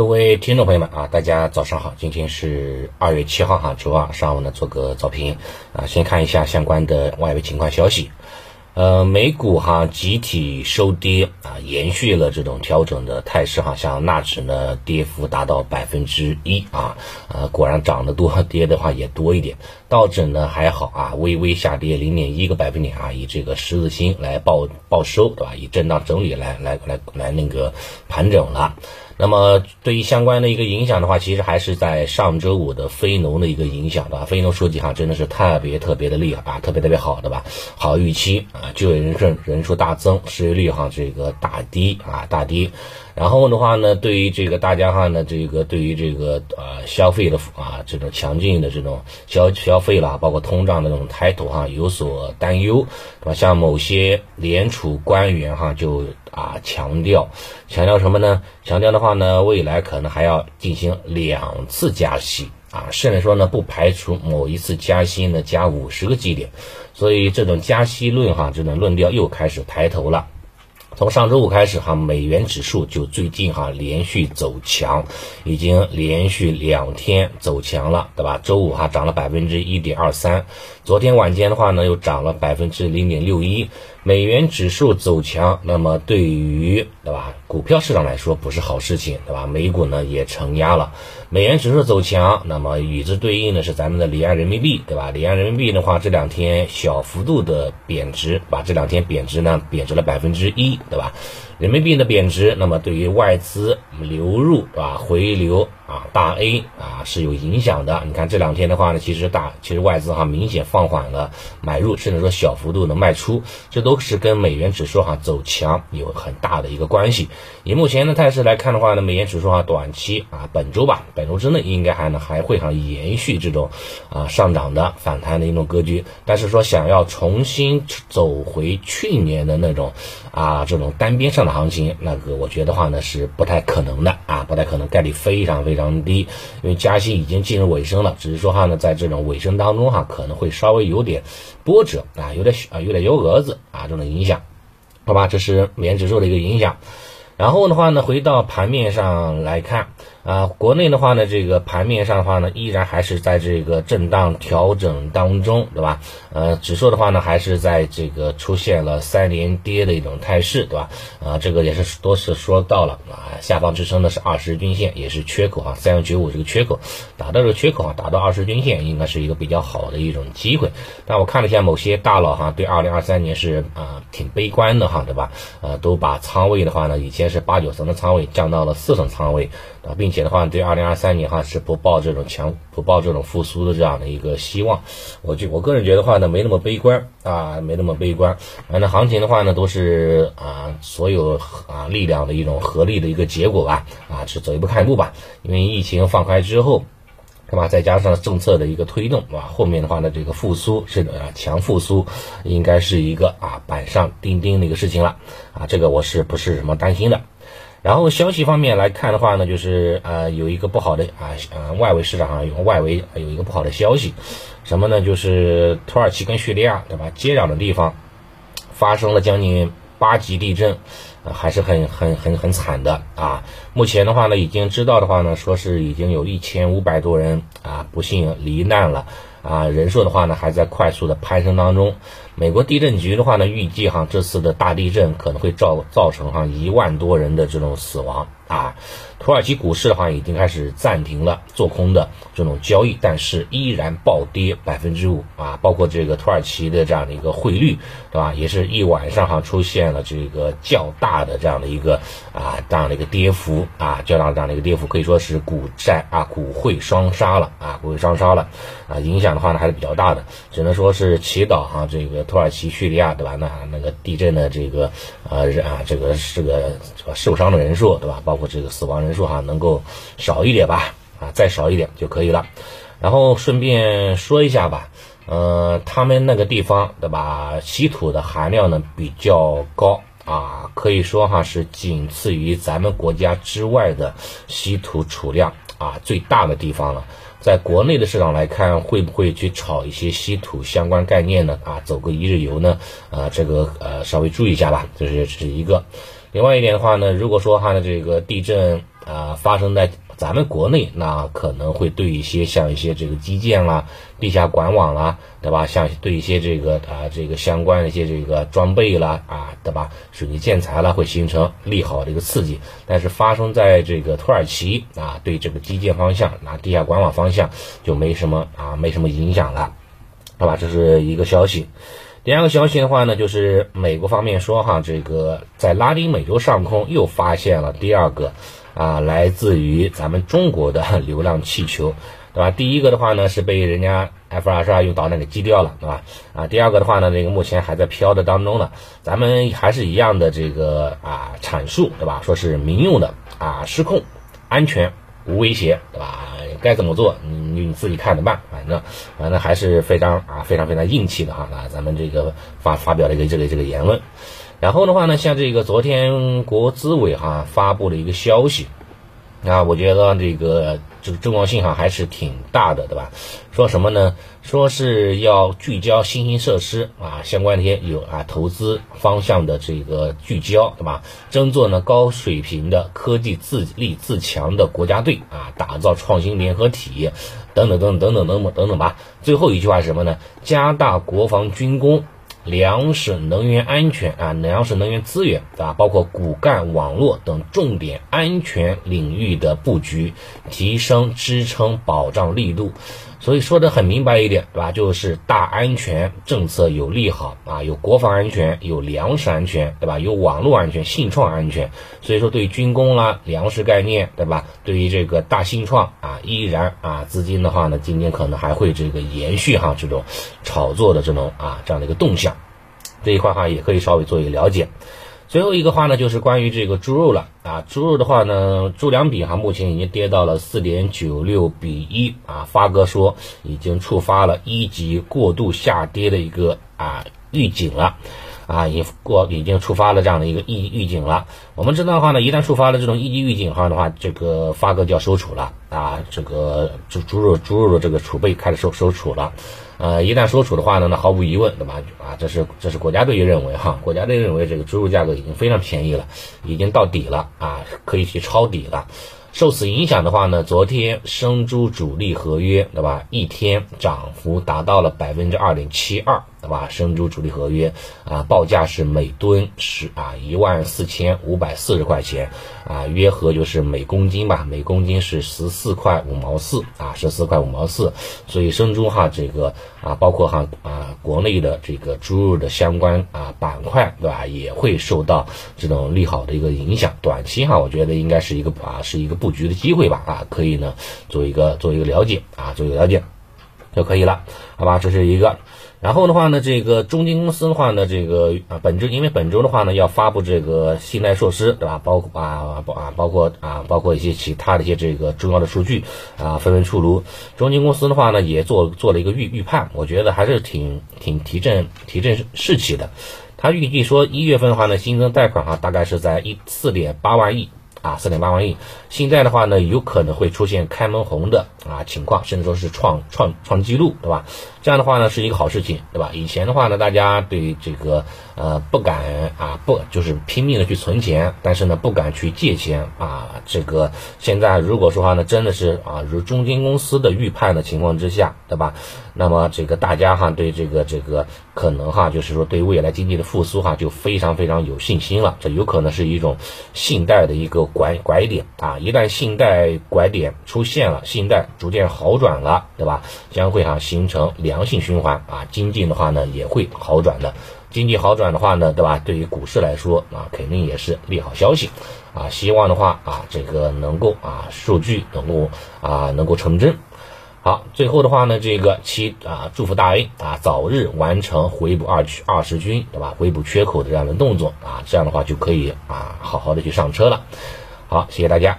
各位听众朋友们啊，大家早上好，今天是二月七号哈，周二上午呢做个早评啊，先看一下相关的外围情况消息。呃，美股哈集体收跌啊，延续了这种调整的态势哈，像纳指呢跌幅达到百分之一啊，呃，果然涨得多，跌的话也多一点。道指呢还好啊，微微下跌零点一个百分点啊，以这个十字星来报报收，对吧？以震荡整理来来来来那个盘整了。那么对于相关的一个影响的话，其实还是在上周五的非农的一个影响，的？非农数据哈真的是特别特别的厉害啊，特别特别好，的吧？好预期啊，就业人数人数大增，失业率哈这个大低啊大低。然后的话呢，对于这个大家哈呢，这个对于这个呃消费的啊这种强劲的这种消消费了，包括通胀的这种抬头哈有所担忧，对吧？像某些联储官员哈就啊强调强调什么呢？强调的话呢，未来可能还要进行两次加息啊，甚至说呢不排除某一次加息呢加五十个基点，所以这种加息论哈这种论调又开始抬头了。从上周五开始哈，美元指数就最近哈连续走强，已经连续两天走强了，对吧？周五哈涨了百分之一点二三，昨天晚间的话呢又涨了百分之零点六一。美元指数走强，那么对于对吧股票市场来说不是好事情，对吧？美股呢也承压了，美元指数走强，那么与之对应的是咱们的离岸人民币，对吧？离岸人民币的话，这两天小幅度的贬值，把这两天贬值呢贬值了百分之一，对吧？人民币的贬值，那么对于外资流入啊回流啊大 A 啊是有影响的。你看这两天的话呢，其实大其实外资哈明显放缓了买入，甚至说小幅度的卖出，这都是跟美元指数哈走强有很大的一个关系。以目前的态势来看的话呢，美元指数哈短期啊本周吧，本周之内应该还能还会哈延续这种啊上涨的反弹的一种格局。但是说想要重新走回去年的那种啊这种单边上行情那个，我觉得话呢是不太可能的啊，不太可能，概率非常非常低，因为加息已经进入尾声了，只是说话呢，在这种尾声当中哈，可能会稍微有点波折啊，有点啊，有点幺蛾子啊这种影响，好吧，这是美元指数的一个影响。然后的话呢，回到盘面上来看。啊，国内的话呢，这个盘面上的话呢，依然还是在这个震荡调整当中，对吧？呃，指数的话呢，还是在这个出现了三连跌的一种态势，对吧？啊，这个也是多次说到了啊，下方支撑的是二十均线，也是缺口啊，三幺九五这个缺口，打到这个缺口啊，打到二十均线，应该是一个比较好的一种机会。但我看了一下某些大佬哈，对二零二三年是啊挺悲观的哈，对吧？呃，都把仓位的话呢，以前是八九层的仓位降到了四层仓位啊，并并且的话，对二零二三年哈是不抱这种强不抱这种复苏的这样的一个希望。我就我个人觉得话呢，没那么悲观啊，没那么悲观。反正行情的话呢，都是啊所有啊力量的一种合力的一个结果吧，啊是走一步看一步吧。因为疫情放开之后，是吧？再加上政策的一个推动，啊？后面的话呢，这个复苏是啊强复苏，应该是一个啊板上钉钉的一个事情了啊。这个我是不是什么担心的？然后消息方面来看的话呢，就是呃有一个不好的啊呃外围市场上有外围有一个不好的消息，什么呢？就是土耳其跟叙利亚对吧接壤的地方发生了将近八级地震，还是很很很很惨的啊。目前的话呢，已经知道的话呢，说是已经有一千五百多人啊不幸罹难了啊，人数的话呢还在快速的攀升当中。美国地震局的话呢，预计哈这次的大地震可能会造造成哈一万多人的这种死亡啊。土耳其股市的话已经开始暂停了做空的这种交易，但是依然暴跌百分之五啊。包括这个土耳其的这样的一个汇率，对吧？也是一晚上哈出现了这个较大的这样的一个啊这样的一个跌幅啊，较大的这样的一个跌幅，可以说是股债啊股汇双杀了啊，股汇双杀了啊，影响的话呢还是比较大的，只能说是祈祷哈这个。土耳其、叙利亚，对吧？那那个地震的这个呃啊，这个这个这个受伤的人数，对吧？包括我这个死亡人数哈，能够少一点吧？啊，再少一点就可以了。然后顺便说一下吧，呃，他们那个地方，对吧？稀土的含量呢比较高啊，可以说哈是仅次于咱们国家之外的稀土储量啊最大的地方了。在国内的市场来看，会不会去炒一些稀土相关概念呢？啊，走个一日游呢？啊，这个呃，稍微注意一下吧，这是这是一个。另外一点的话呢，如果说哈呢这个地震啊发生在咱们国内，那可能会对一些像一些这个基建啦、地下管网啦，对吧？像对一些这个啊这个相关的一些这个装备啦啊，对吧？水泥建材啦，会形成利好的一个刺激。但是发生在这个土耳其啊，对这个基建方向、啊地下管网方向就没什么啊没什么影响了，好吧？这是一个消息。第二个消息的话呢，就是美国方面说哈，这个在拉丁美洲上空又发现了第二个啊，来自于咱们中国的流浪气球，对吧？第一个的话呢是被人家 F 二十二用导弹给击掉了，对吧？啊，第二个的话呢，这个目前还在飘的当中呢。咱们还是一样的这个啊阐述，对吧？说是民用的啊，失控、安全、无威胁，对吧？该怎么做，你你自己看着办。反正反正还是非常啊非常非常硬气的哈那，咱们这个发发表了一个这个这个言论。然后的话呢，像这个昨天国资委哈发布了一个消息。那，我觉得这个这个重要性哈还是挺大的，对吧？说什么呢？说是要聚焦新兴设施啊，相关的一些有啊投资方向的这个聚焦，对吧？争做呢高水平的科技自立自强的国家队啊，打造创新联合体，等等等等等等等等吧。最后一句话是什么呢？加大国防军工。粮食、能源安全啊，粮食、能源资源啊，包括骨干网络等重点安全领域的布局，提升支撑保障力度。所以说的很明白一点，对吧？就是大安全政策有利好啊，有国防安全，有粮食安全，对吧？有网络安全、信创安全。所以说，对军工啦、粮食概念，对吧？对于这个大信创啊，依然啊，资金的话呢，今天可能还会这个延续哈这种炒作的这种啊这样的一个动向。这一块哈也可以稍微做一个了解。最后一个话呢，就是关于这个猪肉了啊。猪肉的话呢，猪粮比哈目前已经跌到了四点九六比一啊。发哥说已经触发了一级过度下跌的一个啊预警了啊，已过已经触发了这样的一个预预警了。我们知道的话呢，一旦触发了这种一级预警哈的话，这个发哥就要收储了啊，这个猪猪肉猪肉的这个储备开始收收储了。呃，一旦收储的话呢，那毫无疑问，对吧？啊，这是这是国家队认为哈，国家队认为这个猪肉价格已经非常便宜了，已经到底了啊，可以去抄底了。受此影响的话呢，昨天生猪主力合约，对吧？一天涨幅达到了百分之二点七二。对吧？生猪主力合约啊，报价是每吨是啊一万四千五百四十块钱啊，约合就是每公斤吧，每公斤是十四块五毛四啊，十四块五毛四。所以生猪哈，这个啊，包括哈啊国内的这个猪肉的相关啊板块，对吧？也会受到这种利好的一个影响。短期哈，我觉得应该是一个啊是一个布局的机会吧啊，可以呢做一个做一个了解啊，做一个了解就可以了，好吧？这是一个。然后的话呢，这个中金公司的话呢，这个啊本周因为本周的话呢要发布这个信贷措施，对吧？包括啊包啊包括啊包括一些其他的一些这个重要的数据啊纷纷出炉。中金公司的话呢也做做了一个预预判，我觉得还是挺挺提振提振士气的。他预计说一月份的话呢新增贷款哈大概是在一四点八万亿。啊，四点八万亿，现在的话呢，有可能会出现开门红的啊情况，甚至说是创创创纪录，对吧？这样的话呢，是一个好事情，对吧？以前的话呢，大家对这个呃不敢啊不就是拼命的去存钱，但是呢不敢去借钱啊。这个现在如果说话呢，真的是啊如中金公司的预判的情况之下，对吧？那么这个大家哈对这个这个可能哈就是说对未来经济的复苏哈就非常非常有信心了。这有可能是一种信贷的一个拐拐点啊。一旦信贷拐点出现了，信贷逐渐好转了，对吧？将会哈形成。良性循环啊，经济的话呢也会好转的。经济好转的话呢，对吧？对于股市来说啊，肯定也是利好消息啊。希望的话啊，这个能够啊，数据能够啊，能够成真。好，最后的话呢，这个期啊，祝福大 A 啊，早日完成回补二区二十军，对吧？回补缺口的这样的动作啊，这样的话就可以啊，好好的去上车了。好，谢谢大家。